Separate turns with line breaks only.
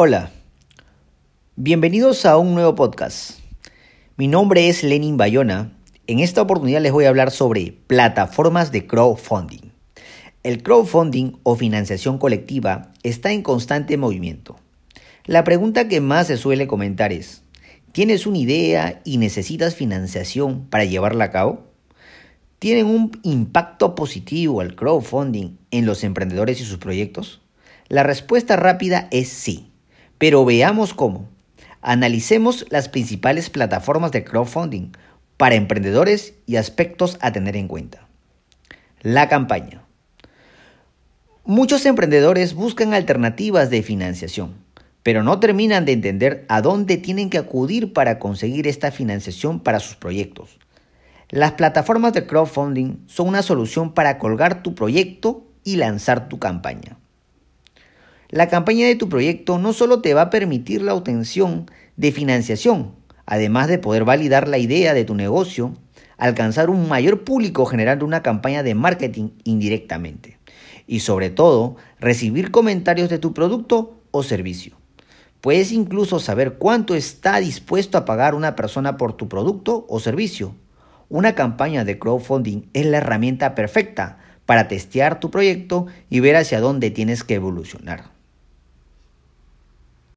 Hola, bienvenidos a un nuevo podcast. Mi nombre es Lenin Bayona. En esta oportunidad les voy a hablar sobre plataformas de crowdfunding. El crowdfunding o financiación colectiva está en constante movimiento. La pregunta que más se suele comentar es, ¿tienes una idea y necesitas financiación para llevarla a cabo? ¿Tienen un impacto positivo el crowdfunding en los emprendedores y sus proyectos? La respuesta rápida es sí. Pero veamos cómo. Analicemos las principales plataformas de crowdfunding para emprendedores y aspectos a tener en cuenta. La campaña. Muchos emprendedores buscan alternativas de financiación, pero no terminan de entender a dónde tienen que acudir para conseguir esta financiación para sus proyectos. Las plataformas de crowdfunding son una solución para colgar tu proyecto y lanzar tu campaña. La campaña de tu proyecto no solo te va a permitir la obtención de financiación, además de poder validar la idea de tu negocio, alcanzar un mayor público generando una campaña de marketing indirectamente y sobre todo recibir comentarios de tu producto o servicio. Puedes incluso saber cuánto está dispuesto a pagar una persona por tu producto o servicio. Una campaña de crowdfunding es la herramienta perfecta para testear tu proyecto y ver hacia dónde tienes que evolucionar.